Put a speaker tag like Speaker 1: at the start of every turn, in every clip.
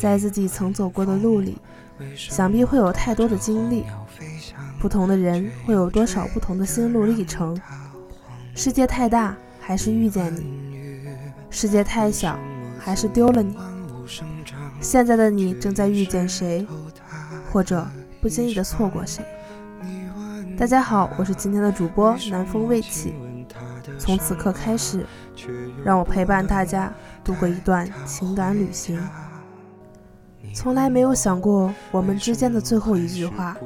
Speaker 1: 在自己曾走过的路里，想必会有太多的经历。不同的人会有多少不同的心路历程？世界太大，还是遇见你；世界太小，还是丢了你。现在的你正在遇见谁，或者不经意的错过谁？大家好，我是今天的主播南风未起。从此刻开始，让我陪伴大家度过一段情感旅行。从来没有想过，我们之间的最后一句话，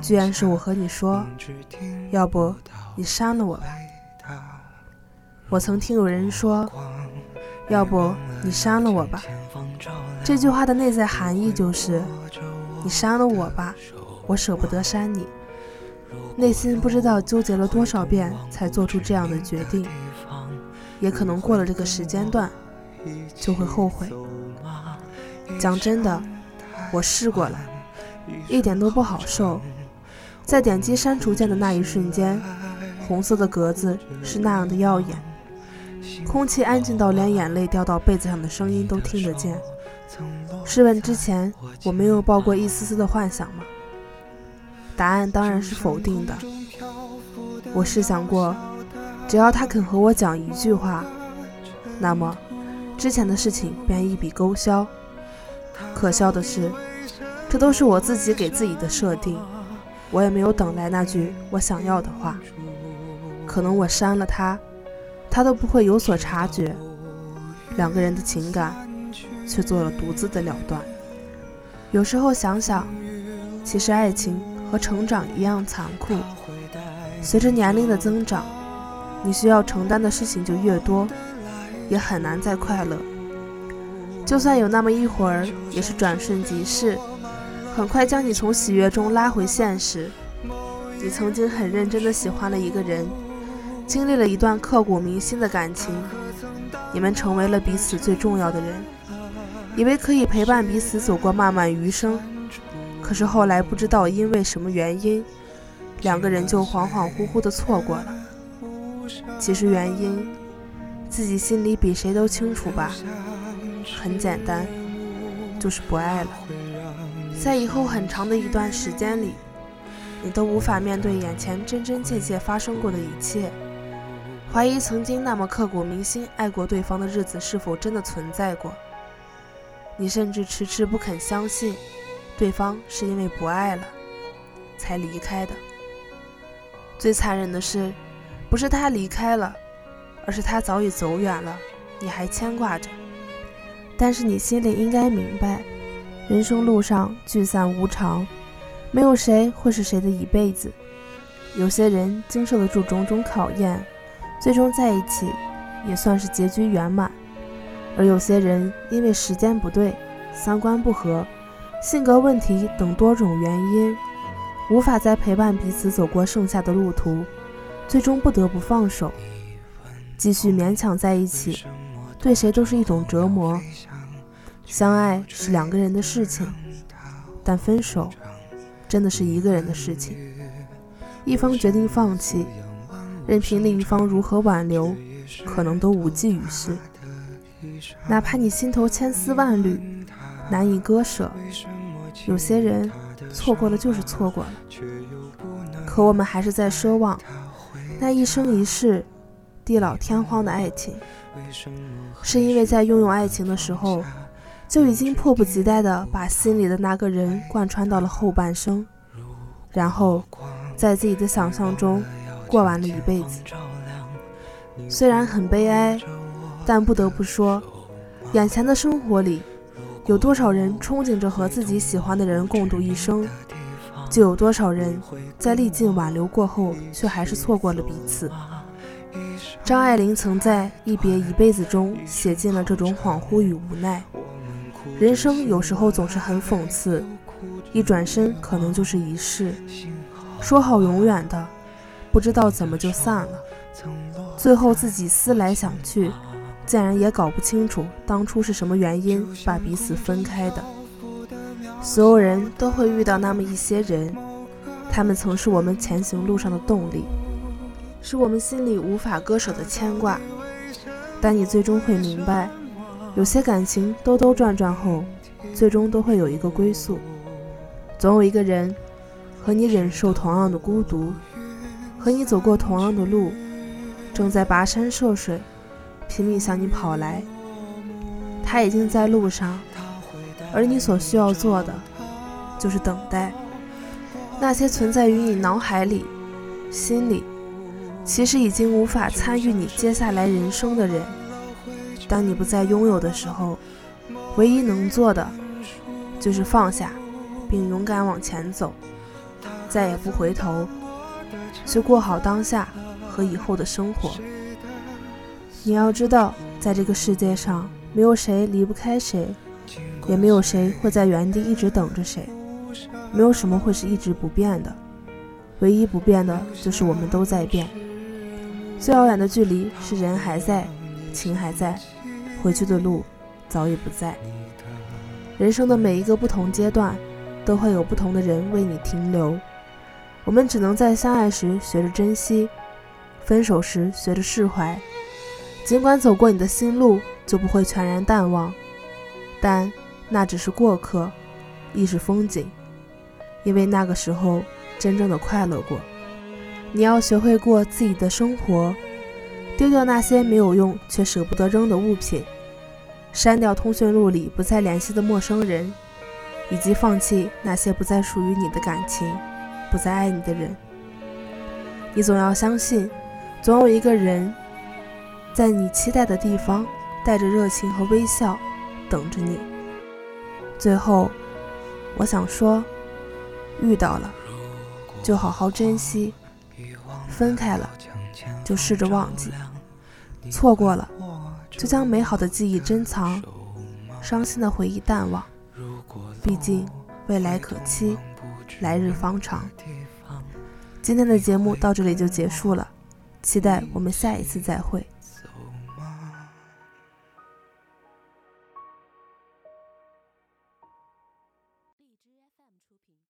Speaker 1: 居然是我和你说：“要不你删了我吧。”我曾听有人说：“要不你删了我吧。”这句话的内在含义就是：你删了我吧，我舍不得删你。内心不知道纠结了多少遍才做出这样的决定，也可能过了这个时间段就会后悔。讲真的，我试过了，一点都不好受。在点击删除键的那一瞬间，红色的格子是那样的耀眼，空气安静到连眼泪掉到被子上的声音都听得见。试问之前我没有抱过一丝丝的幻想吗？答案当然是否定的。我试想过，只要他肯和我讲一句话，那么之前的事情便一笔勾销。可笑的是，这都是我自己给自己的设定，我也没有等来那句我想要的话。可能我删了他，他都不会有所察觉。两个人的情感，却做了独自的了断。有时候想想，其实爱情和成长一样残酷。随着年龄的增长，你需要承担的事情就越多，也很难再快乐。就算有那么一会儿，也是转瞬即逝，很快将你从喜悦中拉回现实。你曾经很认真的喜欢了一个人，经历了一段刻骨铭心的感情，你们成为了彼此最重要的人，以为可以陪伴彼此走过漫漫余生。可是后来不知道因为什么原因，两个人就恍恍惚惚的错过了。其实原因，自己心里比谁都清楚吧。很简单，就是不爱了。在以后很长的一段时间里，你都无法面对眼前真真切切发生过的一切，怀疑曾经那么刻骨铭心爱过对方的日子是否真的存在过。你甚至迟迟不肯相信，对方是因为不爱了才离开的。最残忍的是，不是他离开了，而是他早已走远了，你还牵挂着。但是你心里应该明白，人生路上聚散无常，没有谁会是谁的一辈子。有些人经受得住种种考验，最终在一起也算是结局圆满；而有些人因为时间不对、三观不合、性格问题等多种原因，无法再陪伴彼此走过剩下的路途，最终不得不放手，继续勉强在一起。对谁都是一种折磨。相爱是两个人的事情，但分手真的是一个人的事情。一方决定放弃，任凭另一方如何挽留，可能都无济于事。哪怕你心头千丝万缕，难以割舍，有些人错过了就是错过了。可我们还是在奢望那一生一世、地老天荒的爱情。是因为在拥有爱情的时候，就已经迫不及待地把心里的那个人贯穿到了后半生，然后在自己的想象中过完了一辈子。虽然很悲哀，但不得不说，眼前的生活里，有多少人憧憬着和自己喜欢的人共度一生，就有多少人在历尽挽留过后，却还是错过了彼此。张爱玲曾在《一别一辈子》中写尽了这种恍惚与无奈。人生有时候总是很讽刺，一转身可能就是一世。说好永远的，不知道怎么就散了。最后自己思来想去，竟然也搞不清楚当初是什么原因把彼此分开的。所有人都会遇到那么一些人，他们曾是我们前行路上的动力。是我们心里无法割舍的牵挂，但你最终会明白，有些感情兜兜转转后，最终都会有一个归宿。总有一个人和你忍受同样的孤独，和你走过同样的路，正在跋山涉水，拼命向你跑来。他已经在路上，而你所需要做的就是等待。那些存在于你脑海里、心里，其实已经无法参与你接下来人生的人。当你不再拥有的时候，唯一能做的就是放下。并勇敢往前走，再也不回头，去过好当下和以后的生活。你要知道，在这个世界上，没有谁离不开谁，也没有谁会在原地一直等着谁。没有什么会是一直不变的，唯一不变的就是我们都在变。最遥远的距离是人还在，情还在，回去的路早已不在。人生的每一个不同阶段。都会有不同的人为你停留，我们只能在相爱时学着珍惜，分手时学着释怀。尽管走过你的心路就不会全然淡忘，但那只是过客，亦是风景。因为那个时候真正的快乐过。你要学会过自己的生活，丢掉那些没有用却舍不得扔的物品，删掉通讯录里不再联系的陌生人。以及放弃那些不再属于你的感情，不再爱你的人。你总要相信，总有一个人在你期待的地方，带着热情和微笑等着你。最后，我想说，遇到了就好好珍惜，分开了就试着忘记，错过了就将美好的记忆珍藏，伤心的回忆淡忘。毕竟，未来可期，来日方长。今天的节目到这里就结束了，期待我们下一次再会。